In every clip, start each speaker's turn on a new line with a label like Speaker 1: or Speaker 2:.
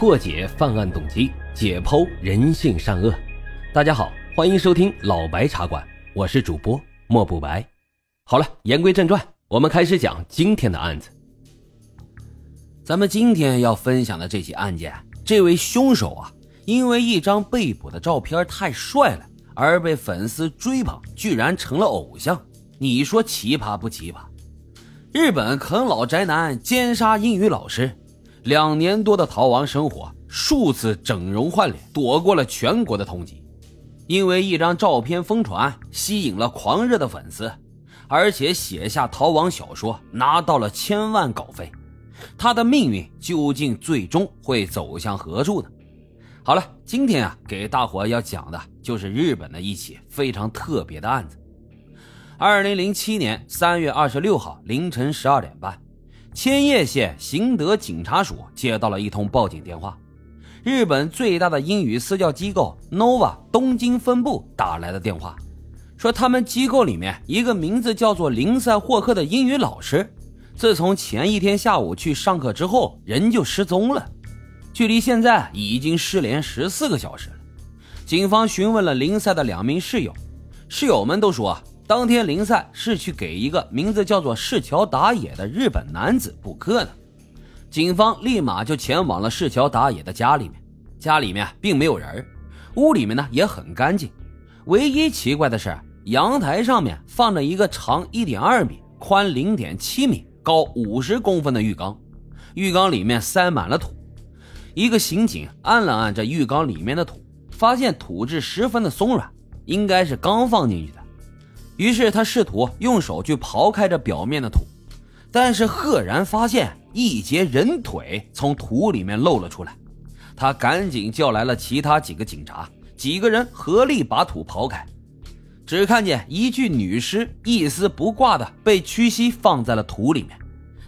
Speaker 1: 破解犯案动机，解剖人性善恶。大家好，欢迎收听老白茶馆，我是主播莫不白。好了，言归正传，我们开始讲今天的案子。咱们今天要分享的这起案件，这位凶手啊，因为一张被捕的照片太帅了，而被粉丝追捧，居然成了偶像。你说奇葩不奇葩？日本啃老宅男奸杀英语老师，两年多的逃亡生活，数次整容换脸，躲过了全国的通缉。因为一张照片疯传，吸引了狂热的粉丝，而且写下逃亡小说，拿到了千万稿费。他的命运究竟最终会走向何处呢？好了，今天啊，给大伙要讲的就是日本的一起非常特别的案子。二零零七年三月二十六号凌晨十二点半，千叶县行德警察署接到了一通报警电话，日本最大的英语私教机构 Nova 东京分部打来的电话，说他们机构里面一个名字叫做林赛霍克的英语老师，自从前一天下午去上课之后，人就失踪了，距离现在已经失联十四个小时了。警方询问了林赛的两名室友，室友们都说。当天，林赛是去给一个名字叫做市桥打野的日本男子补课的。警方立马就前往了市桥打野的家里面，家里面并没有人，屋里面呢也很干净。唯一奇怪的是，阳台上面放着一个长一点二米、宽零点七米、高五十公分的浴缸，浴缸里面塞满了土。一个刑警按了按这浴缸里面的土，发现土质十分的松软，应该是刚放进去的。于是他试图用手去刨开这表面的土，但是赫然发现一截人腿从土里面露了出来。他赶紧叫来了其他几个警察，几个人合力把土刨开，只看见一具女尸一丝不挂的被屈膝放在了土里面。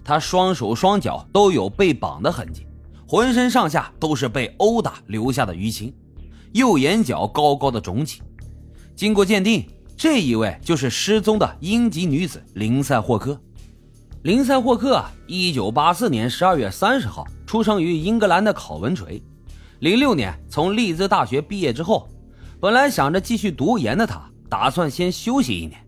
Speaker 1: 她双手双脚都有被绑的痕迹，浑身上下都是被殴打留下的淤青，右眼角高高的肿起。经过鉴定。这一位就是失踪的英籍女子林赛霍克。林赛霍克啊，一九八四年十二月三十号出生于英格兰的考文垂。零六年从利兹大学毕业之后，本来想着继续读研的他，打算先休息一年。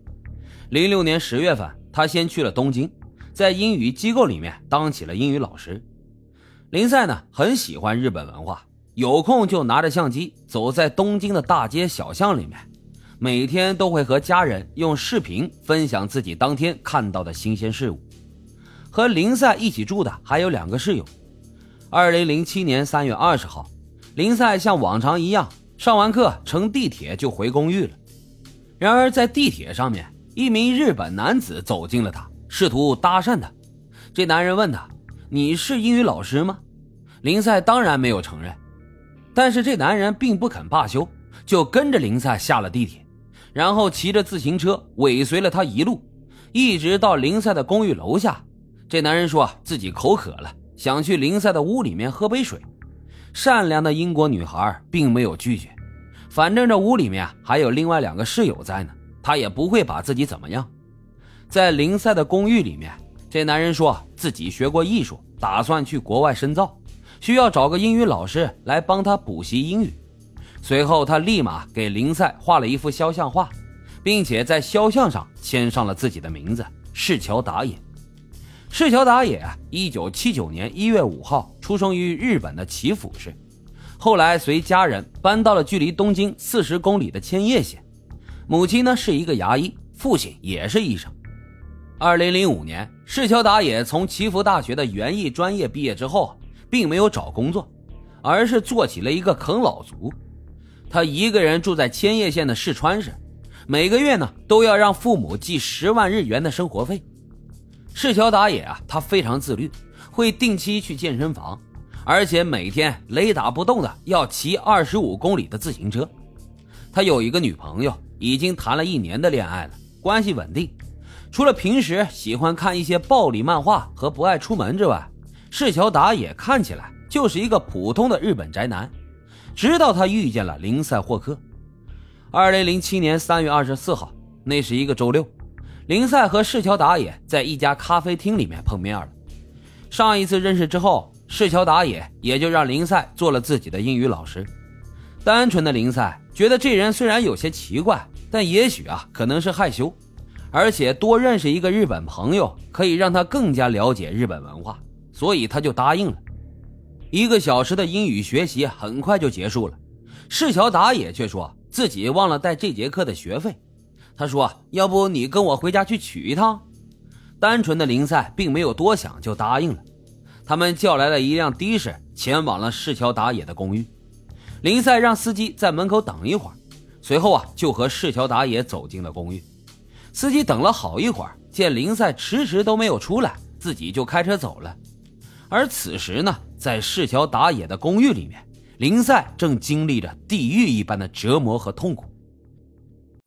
Speaker 1: 零六年十月份，他先去了东京，在英语机构里面当起了英语老师。林赛呢，很喜欢日本文化，有空就拿着相机走在东京的大街小巷里面。每天都会和家人用视频分享自己当天看到的新鲜事物。和林赛一起住的还有两个室友。二零零七年三月二十号，林赛像往常一样上完课乘地铁就回公寓了。然而在地铁上面，一名日本男子走近了他，试图搭讪他。这男人问他：“你是英语老师吗？”林赛当然没有承认。但是这男人并不肯罢休，就跟着林赛下了地铁。然后骑着自行车尾随了他一路，一直到林赛的公寓楼下。这男人说自己口渴了，想去林赛的屋里面喝杯水。善良的英国女孩并没有拒绝，反正这屋里面还有另外两个室友在呢，他也不会把自己怎么样。在林赛的公寓里面，这男人说自己学过艺术，打算去国外深造，需要找个英语老师来帮他补习英语。随后，他立马给林赛画了一幅肖像画，并且在肖像上签上了自己的名字——市桥达也。市桥达也啊，一九七九年一月五号出生于日本的岐阜市，后来随家人搬到了距离东京四十公里的千叶县。母亲呢是一个牙医，父亲也是医生。二零零五年，市桥达也从岐阜大学的园艺专业毕业之后，并没有找工作，而是做起了一个啃老族。他一个人住在千叶县的市川市，每个月呢都要让父母寄十万日元的生活费。市桥打野啊，他非常自律，会定期去健身房，而且每天雷打不动的要骑二十五公里的自行车。他有一个女朋友，已经谈了一年的恋爱了，关系稳定。除了平时喜欢看一些暴力漫画和不爱出门之外，市桥打野看起来就是一个普通的日本宅男。直到他遇见了林赛霍克。二零零七年三月二十四号，那是一个周六，林赛和市桥打野在一家咖啡厅里面碰面了。上一次认识之后，
Speaker 2: 市桥打野也就让林赛做了自己的英语老师。单纯的林赛觉得这人虽然有些奇怪，但也许啊可能是害羞，而且多认识一个日本朋友可以让他更加了解日本文化，所以他就答应了。一个小时的英语学习很快就结束了，市桥打野却说自己忘了带这节课的学费。他说：“要不你跟我回家去取一趟？”单纯的林赛并没有多想就答应了。他们叫来了一辆的士，前往了市桥打野的公寓。林赛让司机在门口等一会儿，随后啊就和市桥打野走进了公寓。司机等了好一会儿，见林赛迟迟都没有出来，自己就开车走了。而此时呢，在市桥打野的公寓里面，林赛正经历着地狱一般的折磨和痛苦。